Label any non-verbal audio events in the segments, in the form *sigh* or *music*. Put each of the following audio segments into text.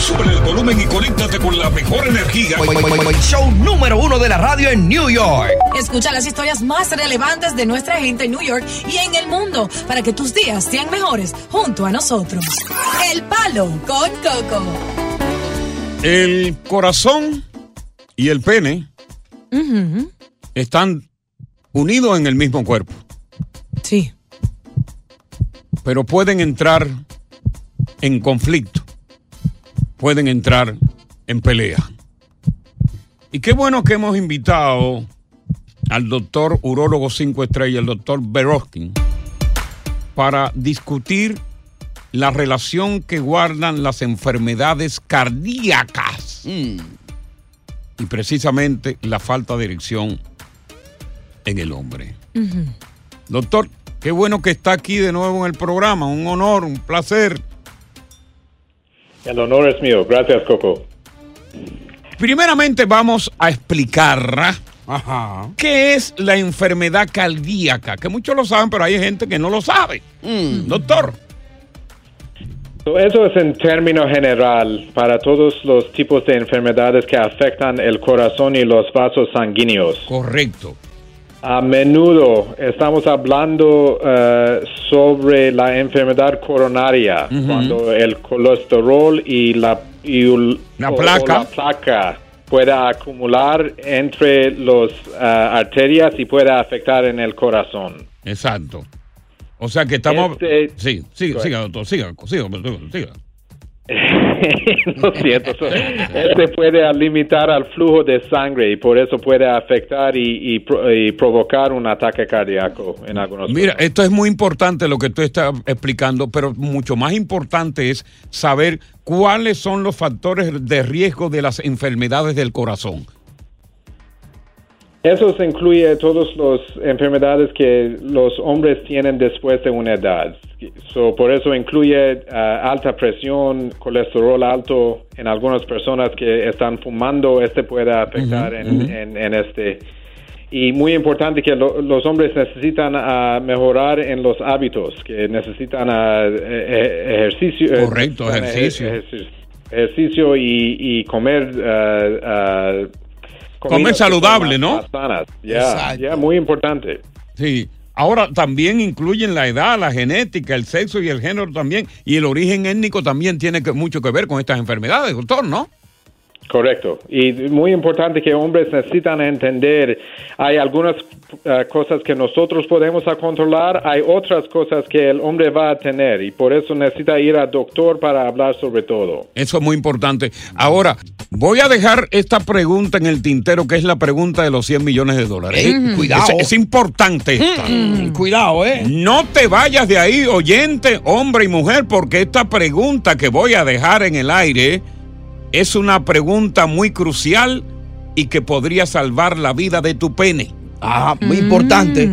Sube el volumen y conéctate con la mejor energía. Show número uno de la radio en New York. Escucha las historias más relevantes de nuestra gente en New York y en el mundo para que tus días sean mejores junto a nosotros. El Palo con Coco. El corazón y el pene están unidos en el mismo cuerpo, Sí. pero pueden entrar en conflicto, pueden entrar en pelea. Y qué bueno que hemos invitado al doctor urólogo 5 estrellas, el doctor Beroskin, para discutir la relación que guardan las enfermedades cardíacas y precisamente la falta de erección en el hombre. Doctor, qué bueno que está aquí de nuevo en el programa, un honor, un placer. El honor es mío. Gracias, Coco. Primeramente vamos a explicar qué es la enfermedad cardíaca, que muchos lo saben, pero hay gente que no lo sabe. Doctor. So, Eso es en término general para todos los tipos de enfermedades que afectan el corazón y los vasos sanguíneos. Correcto. A menudo estamos hablando eh, sobre la enfermedad coronaria, cuando el colesterol y la, y el- La o placa. la placa pueda acumular entre las arterias y pueda afectar en el corazón. Exacto. O sea que estamos... Este- Sí, siga, siga, doctor, siga, siga, siga, *laughs* Lo siento. so- Este puede limitar al flujo de sangre y por eso puede afectar y, y y provocar un ataque cardíaco en algunos Mira, esto es muy importante lo que tú estás explicando, pero mucho más importante es saber cuáles son los factores de riesgo de las enfermedades del corazón. Eso se incluye todas las enfermedades que los hombres tienen después de una edad. So, por eso incluye ah, alta presión, colesterol alto en algunas personas que están fumando. Este puede afectar en, en- en este. Y muy importante que lo- los hombres necesitan ah, mejorar en los hábitos, que necesitan ah, eh, eh, ejercicio. eh, Correcto, ejercicio. ejer- ejercicio y, y comer. ah, Comer saludable, ¿no? sanas. Ya, muy importante. Sí. Ahora también incluyen la edad, la genética, el sexo y el género también. Y el origen étnico también tiene que- mucho que ver con estas enfermedades, doctor, ¿no? Correcto. Y muy importante que hombres necesitan entender, hay algunas eh, cosas que nosotros podemos a controlar, hay otras cosas que el hombre va a tener y por eso necesita ir al doctor para hablar sobre todo. Eso es muy importante. Ahora, voy a dejar esta pregunta en el tintero, que es la pregunta de los 100 millones de dólares. Mm. cuidado. Es, es importante esta. Mm, cuidado, ¿eh? No te vayas de ahí, oyente, hombre y mujer, porque esta pregunta que voy a dejar en el aire es una pregunta muy crucial y que podría salvar la vida de tu pene. Ah, muy importante.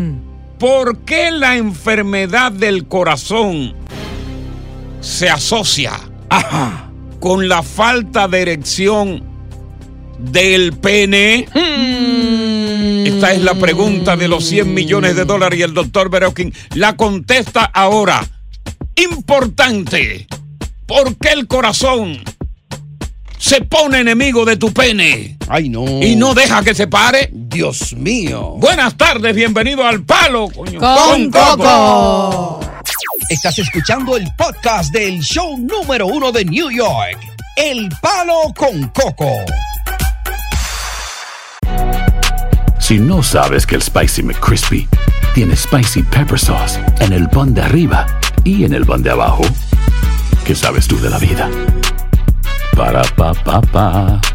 ¿Por qué la enfermedad del corazón se asocia con la falta de erección del pene? Esta es la pregunta de los 100 millones de dólares y el doctor Berokin la contesta ahora. Importante. ¿Por qué el corazón se pone enemigo de tu pene. Ay, no. Y no deja que se pare. Dios mío. Buenas tardes, bienvenido al Palo coño, Con Coco. Estás escuchando el podcast del show número uno de New York. El Palo con Coco. Si no sabes que el Spicy McCrispy tiene Spicy Pepper Sauce en el pan de arriba y en el pan de abajo, ¿qué sabes tú de la vida? Ba-da-ba-ba-ba.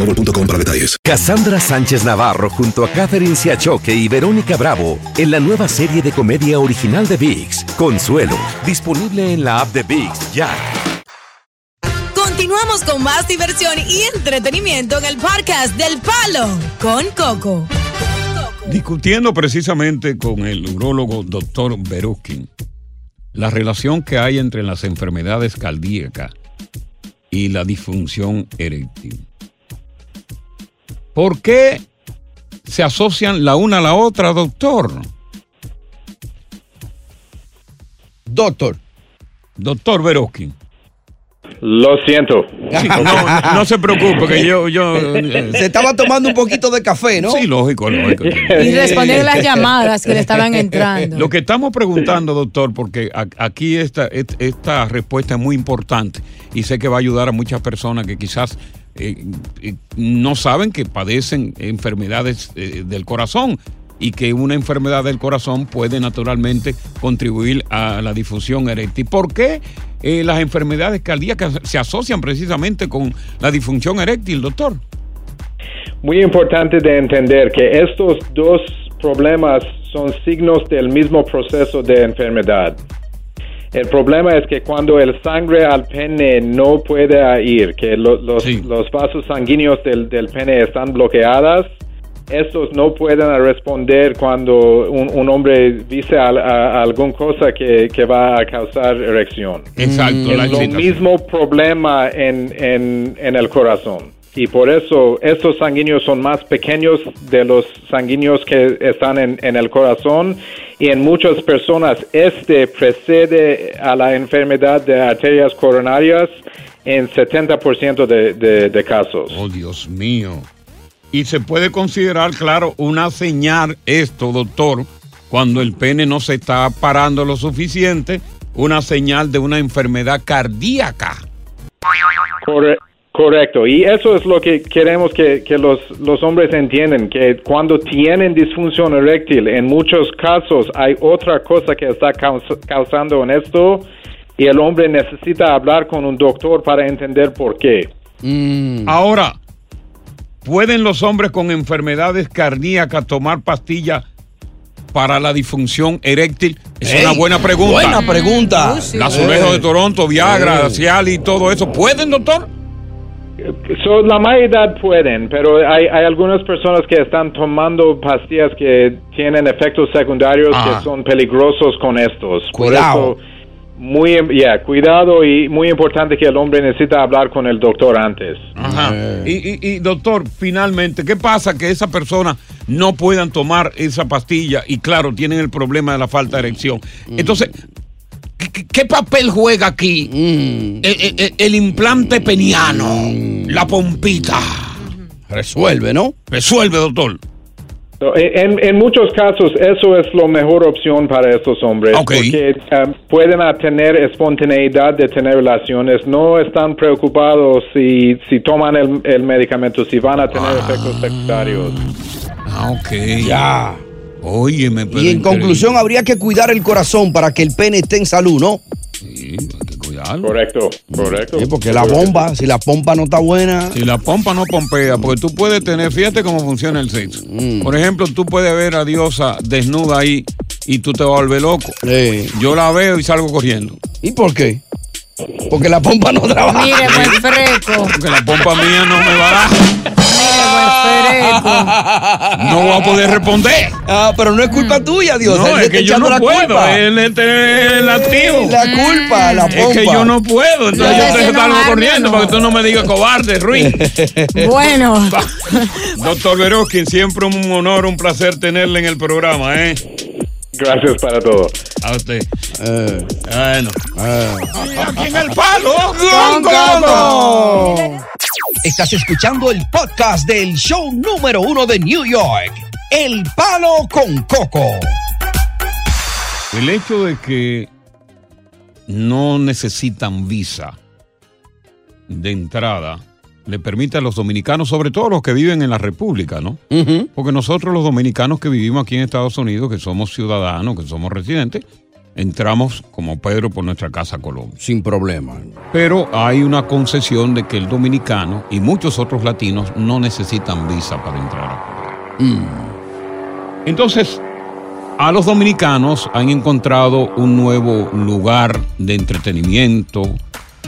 boostmobile.com para detalles. Cassandra Sánchez Navarro junto a Catherine Siachoque y Verónica Bravo en la nueva serie de comedia original de VIX, Consuelo, disponible en la app de VIX ya. Continuamos con más diversión y entretenimiento en el podcast del Palo con Coco. Discutiendo precisamente con el urólogo doctor Berukin la relación que hay entre las enfermedades cardíacas y la disfunción eréctil. ¿Por qué se asocian la una a la otra, doctor? Doctor. Doctor Berukin. Lo siento. Sí, *laughs* no, no se preocupe, que yo... yo eh, Se estaba tomando un poquito de café, ¿no? Sí, lógico, lógico. Y responder las llamadas que le estaban entrando. Lo que estamos preguntando, doctor, porque aquí esta, esta respuesta es muy importante y sé que va a ayudar a muchas personas que quizás eh, eh, no saben que padecen enfermedades eh, del corazón y que una enfermedad del corazón puede naturalmente contribuir a la difusión eréctil. ¿Por qué eh, las enfermedades cardíacas se asocian precisamente con la disfunción eréctil, doctor? Muy importante de entender que estos dos problemas son signos del mismo proceso de enfermedad. El problema es que cuando el sangre al pene no puede ir, que lo- los, los vasos sanguíneos del, del pene están bloqueadas, estos no pueden responder cuando un, un hombre dice a, a alguna cosa que, que va a causar erección. Exacto, Es la lo excitación. mismo problema en, en, en el corazón. Y por eso estos sanguíneos son más pequeños de los sanguíneos que están en, en el corazón. Y en muchas personas este precede a la enfermedad de arterias coronarias en 70% de, de, de casos. Oh, Dios mío. Y se puede considerar, claro, una señal esto, doctor, cuando el pene no se está parando lo suficiente, una señal de una enfermedad cardíaca. Corre- correcto, y eso es lo que queremos que, que los, los hombres entiendan, que cuando tienen disfunción eréctil, en muchos casos hay otra cosa que está caus- causando en esto y el hombre necesita hablar con un doctor para entender por qué. Ahora, ¿pueden los hombres con enfermedades cardíacas tomar pastillas para la disfunción eréctil? Es Ey, una buena pregunta. buena pregunta. Uy, sí. La Azulejo de Toronto, Viagra, Sí. Cialis y todo eso. ¿Pueden, doctor? So, la mayoría pueden, pero hay, hay algunas personas que están tomando pastillas que tienen efectos secundarios Ah. que son peligrosos con estos. Por Cuidado. eso, muy, yeah, cuidado y muy importante que el hombre necesita hablar con el doctor antes. Ajá. Y, y- y, doctor, finalmente, ¿qué pasa que esas personas no puedan tomar esa pastilla y claro, tienen el problema de la falta de erección? Entonces, ¿qué, qué- qué papel juega aquí el, el- el implante peniano, la pompita? Resuelve, ¿no? Resuelve, doctor. En, en muchos casos eso es la mejor opción para estos hombres Ok. porque um, pueden tener espontaneidad de tener relaciones, no están preocupados si, si toman el, el medicamento, si van a tener efectos secundarios. Ah, ok. Ya. Óyeme, pero Y en conclusión, habría que cuidar el corazón para que el pene esté en salud, ¿no? Correcto, correcto. Sí, porque la bomba, si la pompa no está buena. Si la pompa no pompea, porque tú puedes tener, fíjate cómo funciona el sexo. Mm. Por ejemplo, tú puedes ver a Diosa desnuda ahí y tú te vas a volver loco. Yo la veo y salgo corriendo. ¿Y por qué? Porque la pompa no trabaja. Mire, buen fresco. Porque la pompa mía no me va a dar. Mire, buen fresco. *laughs* No voy a poder responder. Ah, pero no es culpa tuya, Dios. No, es que yo no la puedo. culpa. Él este es el activo. La culpa, la pompa. Es que yo no puedo. Entonces No, yo ese te no salgo arma, corriendo no. para que tú no me digas cobarde, Ruiz. *laughs* Bueno, *laughs* Doctor Veroskin, siempre un honor, un placer tenerle en el programa, ¿eh? Gracias para todo. A usted. Eh, Bueno. eh. Aquí en el palo. ¡Con Coco! Estás escuchando el podcast del show número uno de New York, El Palo con Coco. El hecho de que no necesitan visa de entrada le permite a los dominicanos, sobre todo los que viven en la República, ¿no? Porque nosotros los dominicanos que vivimos aquí en Estados Unidos, que somos ciudadanos, que somos residentes, entramos como Pedro por nuestra casa Colombia. Sin problema. Pero hay una concesión de que el dominicano y muchos otros latinos no necesitan visa para entrar a Colombia. Entonces, a los dominicanos han encontrado un nuevo lugar de entretenimiento,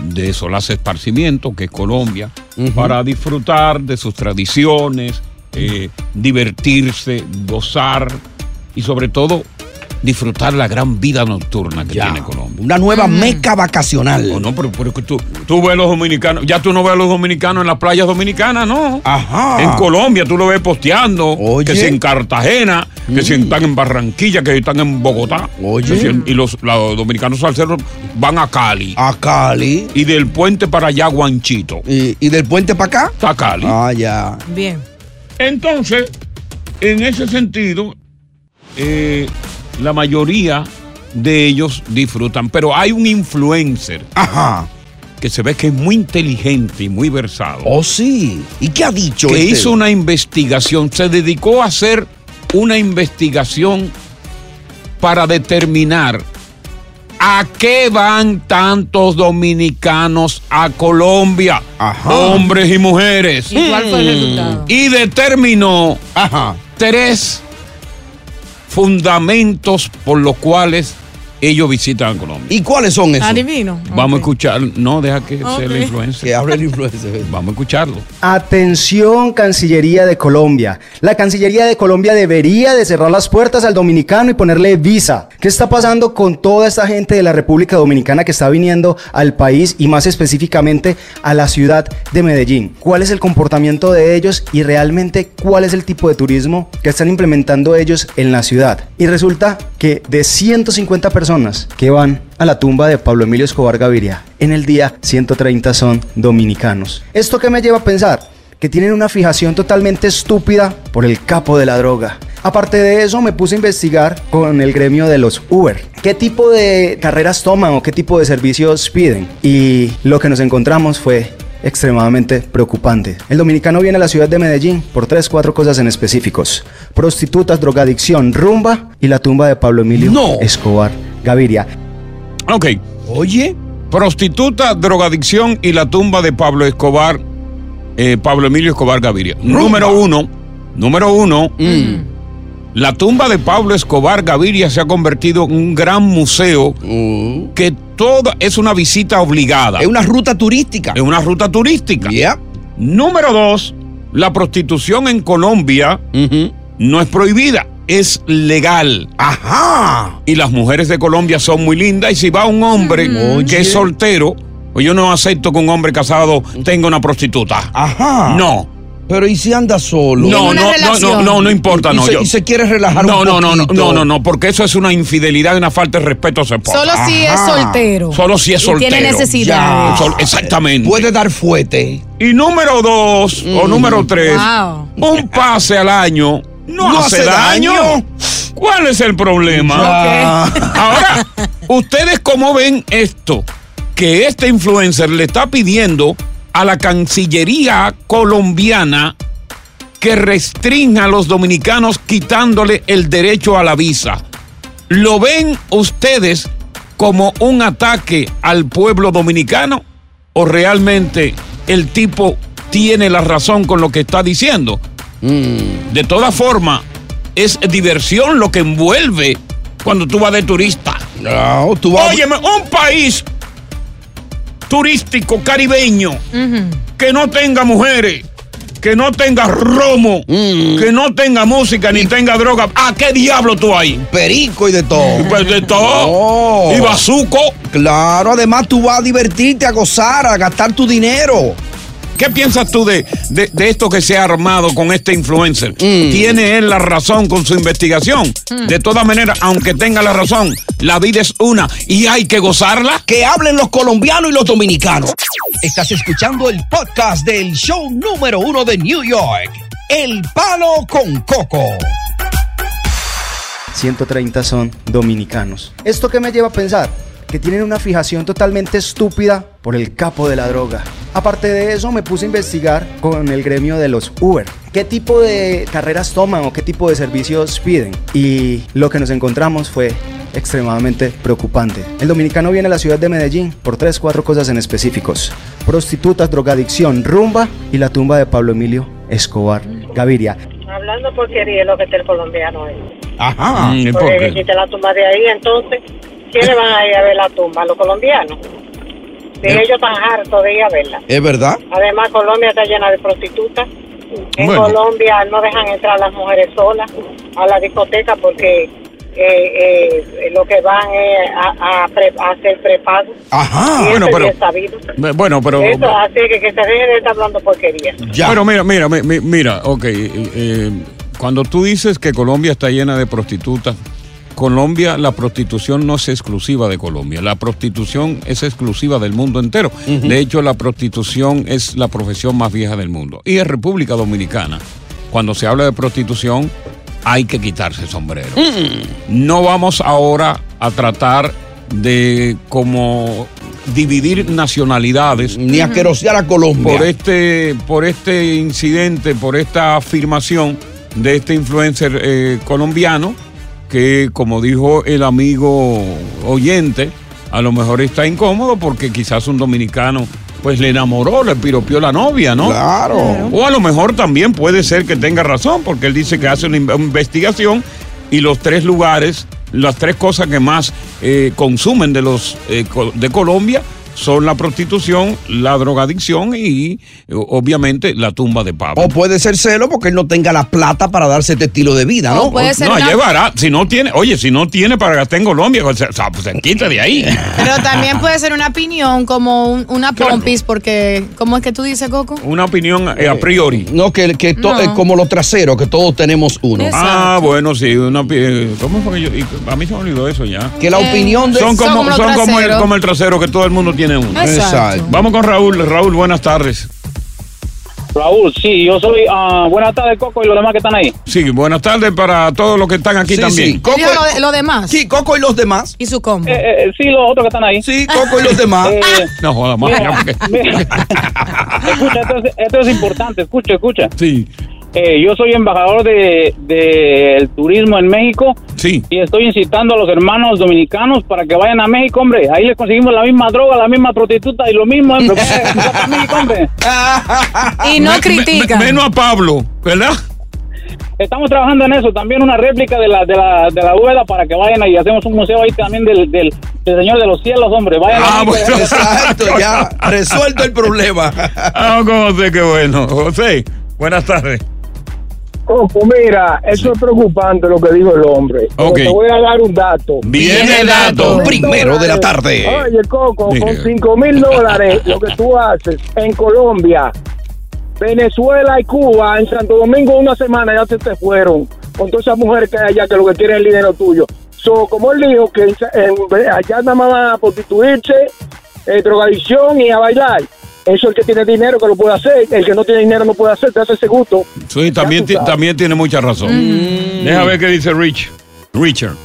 de solaz esparcimiento, que es Colombia, para disfrutar de sus tradiciones, eh, divertirse, gozar y sobre todo disfrutar la gran vida nocturna que Ya. tiene Colombia. Una nueva meca vacacional. Oh, no, pero, pero es que tú, tú ves a los dominicanos, ya tú no ves a los dominicanos en las playas dominicanas, ¿no? Ajá. En Colombia tú lo ves posteando, Oye. que si en Cartagena, que si están en Barranquilla, que si están en Bogotá. Oye. Que si en- y los, los dominicanos salseros van a Cali. A Cali. Y del puente para allá, Guanchito. ¿Y, y del puente para acá? Está Cali. Ah, ya. bien. Entonces, en ese sentido, eh, la mayoría de ellos disfrutan, pero hay un influencer Ajá. que se ve que es muy inteligente y muy versado, Oh, sí. ¿Y qué ha dicho que este? hizo una investigación, se dedicó a hacer una investigación para determinar a qué van tantos dominicanos a Colombia, Ajá. hombres y mujeres, ¿Y cuál fue el resultado? y determinó Ajá. tres fundamentos por los cuales ellos visitan Colombia. ¿Y cuáles son esos? Adivino. Vamos a escuchar, no, deja que sea la influencia. Que hable el influencer. Vamos a escucharlo. Atención Cancillería de Colombia. La Cancillería de Colombia debería de cerrar las puertas al dominicano y ponerle visa. ¿Qué está pasando con toda esta gente de la República Dominicana que está viniendo al país y más específicamente a la ciudad de Medellín? ¿Cuál es el comportamiento de ellos y realmente cuál es el tipo de turismo que están implementando ellos en la ciudad? Y resulta que de 150 personas que van a la tumba de Pablo Emilio Escobar Gaviria, en el día 130 son dominicanos. ¿Esto qué me lleva a pensar? Que tienen una fijación totalmente estúpida por el capo de la droga. Aparte de eso, me puse a investigar con el gremio de los Uber. ¿Qué tipo de carreras toman o qué tipo de servicios piden? Y lo que nos encontramos fue extremadamente preocupante. El dominicano viene a la ciudad de Medellín por tres, cuatro cosas en específicos. Prostitutas, drogadicción, rumba y la tumba de Pablo Emilio No. Escobar Gaviria. Ok. Oye. Prostituta, drogadicción y la tumba de Pablo Escobar, eh, Pablo Emilio Escobar Gaviria. Número uno, número uno, la tumba de Pablo Escobar Gaviria se ha convertido en un gran museo que toda es una visita obligada. Es una ruta turística. Es una ruta turística. Número dos, la prostitución en Colombia no es prohibida, es legal. Ajá. Y las mujeres de Colombia son muy lindas. Y si va un hombre Oye. que es soltero, pues yo no acepto que un hombre casado tenga una prostituta. Ajá. No. Pero ¿y si anda solo? No, no, no, no, no, no importa, y, no. se, yo- y se quiere relajar no, un no, no, no, no, no, no, porque eso es una infidelidad y una falta de respeto a su esposa. Solo si es soltero. Solo si es Y soltero. tiene necesidades. Sol- exactamente. Puede dar fuete. Y número dos o número tres, Wow. un pase al año no, No hace, hace daño. daño. ¿Cuál es el problema? *laughs* Ahora, ¿ustedes cómo ven esto? Que este influencer le está pidiendo a la Cancillería colombiana que restrinja a los dominicanos quitándole el derecho a la visa. ¿Lo ven ustedes como un ataque al pueblo dominicano o realmente el tipo tiene la razón con lo que está diciendo? De todas formas, es diversión lo que envuelve cuando tú vas de turista. No, tú vas Óyeme, un país turístico caribeño que no tenga mujeres, que no tenga romo, que no tenga música ni tenga droga, ¿a qué diablo tú hay? Perico y de todo. *laughs* Pues de todo. Y bazuco. Claro, además tú vas a divertirte, a gozar, a gastar tu dinero. ¿Qué piensas tú de, de- de esto que se ha armado con este influencer? Mm. ¿Tiene él la razón con su investigación? De todas maneras, aunque tenga la razón, la vida es una y hay que gozarla. Que hablen los colombianos y los dominicanos. Estás escuchando el podcast del show número uno de New York, El Palo con Coco. 130 son dominicanos. ¿Esto qué me lleva a pensar? Que tienen una fijación totalmente estúpida por el capo de la droga. Aparte de eso, me puse a investigar con el gremio de los Uber. ¿Qué tipo de carreras toman o qué tipo de servicios piden? Y lo que nos encontramos fue extremadamente preocupante. El dominicano viene a la ciudad de Medellín por tres, cuatro cosas en específicos. Prostitutas, drogadicción, rumba y la tumba de Pablo Emilio Escobar Gaviria. Hablando porquería es lo que está el colombiano es. Ajá. Mm, ¿y por Porque qué? si te la tumba de ahí, entonces, ¿quiénes van a ir a ver la tumba? ¿Los colombianos? Si Eh. ellos están hartos de ir a verla. ¿Es verdad? Además, Colombia está llena de prostitutas. En Bueno. Colombia no dejan entrar a las mujeres solas a la discoteca porque eh, eh, lo que van es a, a pre- a hacer prepago. Ajá. Y Bueno, pero- es sabido. Bueno, pero. Eso, así que que se deje de estar hablando porquería. Pero mira, mira, mi- mi- mira, ok. eh, cuando tú dices que Colombia está llena de prostitutas, Colombia, la prostitución no es exclusiva de Colombia. La prostitución es exclusiva del mundo entero. De hecho, la prostitución es la profesión más vieja del mundo. Y en República Dominicana, cuando se habla de prostitución, hay que quitarse el sombrero. No vamos ahora a tratar de como dividir nacionalidades Ni asquerosear a Colombia. por este por este incidente por esta afirmación de este influencer eh, colombiano que como dijo el amigo oyente a lo mejor está incómodo porque quizás un dominicano pues le enamoró, le piropió la novia, ¿no? Claro. O a lo mejor también puede ser que tenga razón, porque él dice que hace una in- investigación y los tres lugares, las tres cosas que más eh, consumen de los eh, de Colombia son la prostitución, la drogadicción y obviamente la tumba de Pablo. O puede ser celo porque él no tenga la plata para darse este estilo de vida, ¿no? O puede ser no, una- llevará. Si no tiene, oye, si no tiene para gastar en Colombia, pues, se, o sea, pues, se quita de ahí. Pero también puede ser una opinión como un- una pompis, porque, ¿cómo es que tú dices, Coco? Una opinión eh, a priori. No, que, que to- No. eh, como los traseros, que todos tenemos uno. Exacto. Ah, bueno, sí, una pi- ¿Cómo fue que yo? y A mí se me olvidó eso ya. Que la Eh, opinión de... Son son como, como los son como el, como el trasero que todo el mundo tiene uno. Exacto. Vamos con Raúl. Raúl, buenas tardes. Raúl, sí, yo soy. ah, buenas tardes, Coco, y los demás que están ahí. Sí, buenas tardes para todos los que están aquí Sí, también. sí. Coco, lo, de- lo demás. sí, Coco y los demás. Y su combo. Eh, eh, sí, los otros que están ahí. Sí, Coco y los demás. Eh, No joda más. Mira. *laughs* escucha, esto es, esto es importante, escucha, escucha. Sí, Eh, yo soy embajador de, del turismo en México sí. y estoy incitando a los hermanos dominicanos para que vayan a México, hombre. Ahí les conseguimos la misma droga, la misma prostituta y lo mismo, hombre. *laughs* A México, hombre. Y no Me- me- critica. me- menos a Pablo, ¿verdad? Estamos trabajando en eso, también una réplica de la de la, de la bóveda para que vayan ahí. Hacemos un museo ahí también del, del, del Señor de los Cielos, hombre. Vayan Ah, a bueno. Exacto, ya. Resuelto el problema. Ah, con José, qué bueno. José, buenas tardes. Coco, mira, eso es preocupante lo que dijo el hombre. Pero Ok. Te voy a dar un dato. Viene el dato. Primero de la tarde. Oye, Coco, Mira. con 5 mil dólares, lo que tú haces en Colombia, Venezuela y Cuba, en Santo Domingo, una semana ya se te fueron. Con todas esas mujeres que hay allá que lo que quieren es el dinero tuyo. So, como él dijo, que en- en- allá nada más van a prostituirse, eh, drogadicción y a bailar. Eso el que tiene dinero que lo puede hacer. El que no tiene dinero no puede hacer, te hace ese gusto. Sí, también, tiene mucha razón. Deja ver qué dice Rich. Richard.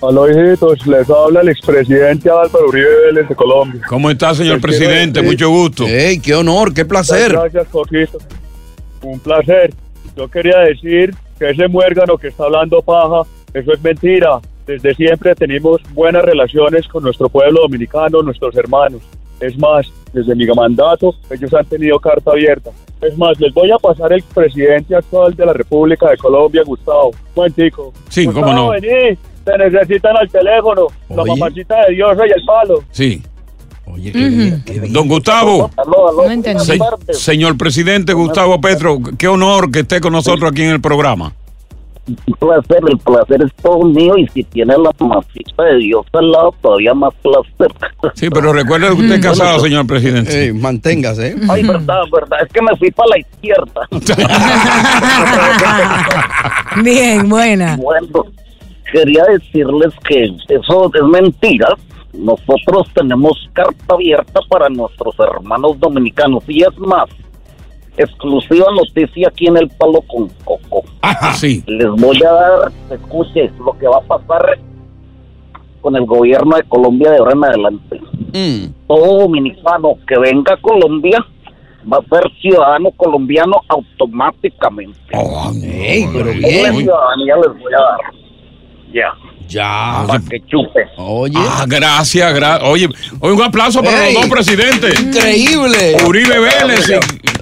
Hola, hijitos. Les habla el expresidente Álvaro Uribe Vélez de Colombia. ¿Cómo está, señor presidente? Mucho gusto. Ey, qué honor, qué placer. Gracias, Coquito. Un placer. Yo quería decir que ese muérgano que está hablando paja, eso es mentira. Desde siempre tenemos buenas relaciones con nuestro pueblo dominicano, nuestros hermanos. Es más, desde mi mandato, ellos han tenido carta abierta. Es más, les voy a pasar el presidente actual de la República de Colombia, Gustavo. Momentico. Sí, cómo no. vení. Te necesitan al teléfono. La Oye. mamacita de Dios y el palo. Sí. Don Gustavo. No entendí. Se- señor presidente Gustavo Petro, qué honor que esté con nosotros aquí en el programa. Placer, el placer es todo mío y si tiene la masita de Dios al lado, todavía más placer. Sí, pero recuerde que usted es casado, señor presidente. manténgase. Ay, verdad, verdad, es que me fui para la izquierda. *laughs* *laughs* Bien, buena. Bueno, quería decirles que eso es mentira. Nosotros tenemos carta abierta para nuestros hermanos dominicanos y es más, exclusiva noticia aquí en el Palo con Coco. sí. Les voy a dar, escuche, lo que va a pasar con el gobierno de Colombia de ahora en adelante. Todo dominicano que venga a Colombia va a ser ciudadano colombiano automáticamente. Ey, pero Doble bien. ciudadanía les voy a dar. Ya. Ya. Para que chupe. Oye. Ah, gracias, gra- Oye, oye, un aplauso para Ey, los dos presidentes. increíble. Uribe Vélez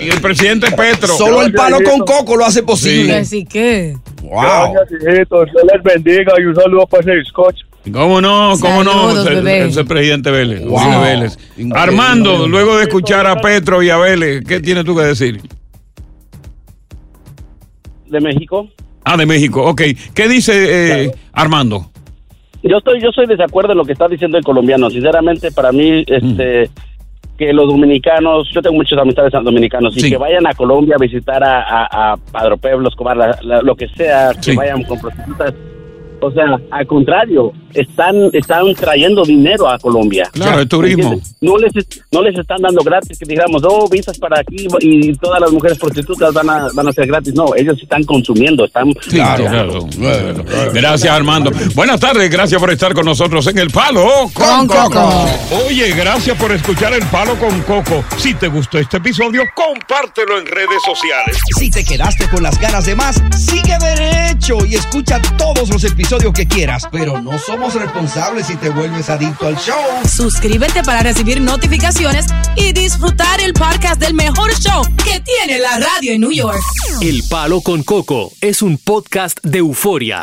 y, y el presidente Petro. Solo el palo con coco lo hace posible. Así que. Wow. Dios les bendiga y un saludo para ese scotch. ¿Cómo no? ¿Cómo Saludos, no? El, bebé. ese presidente Vélez. Wow. Uribe Vélez. Armando, luego de escuchar a Petro y a Vélez, ¿qué tienes tú que decir? de México. Ah, de México. Ok. ¿Qué dice eh, Armando? Yo estoy, yo soy desacuerdo en lo que está diciendo el colombiano. Sinceramente, para mí, este, que los dominicanos, yo tengo muchos amistades dominicanos, y que vayan a Colombia a visitar a, a, a Padre Pueblo, Escobar, la- la- lo que sea, que Sí. vayan con prostitutas. O sea, al contrario, están, están trayendo dinero a Colombia. Claro, el turismo. No les, no les están dando gratis, que digamos, oh, visas para aquí y todas las mujeres prostitutas van a, van a ser gratis. No, ellos están consumiendo, están... Claro. Gracias, Armando. Buenas tardes, gracias por estar con nosotros en El Palo Con Coco. Oye, gracias por escuchar El Palo con Coco. Si te gustó este episodio, compártelo en redes sociales. Si te quedaste con las ganas de más, sigue derecho y escucha todos los episodios que quieras. Pero no somos responsables si te vuelves adicto al show. Suscríbete para recibir notificaciones y disfrutar el podcast del mejor show que tiene la radio en New York. El Palo con Coco es un podcast de euforia.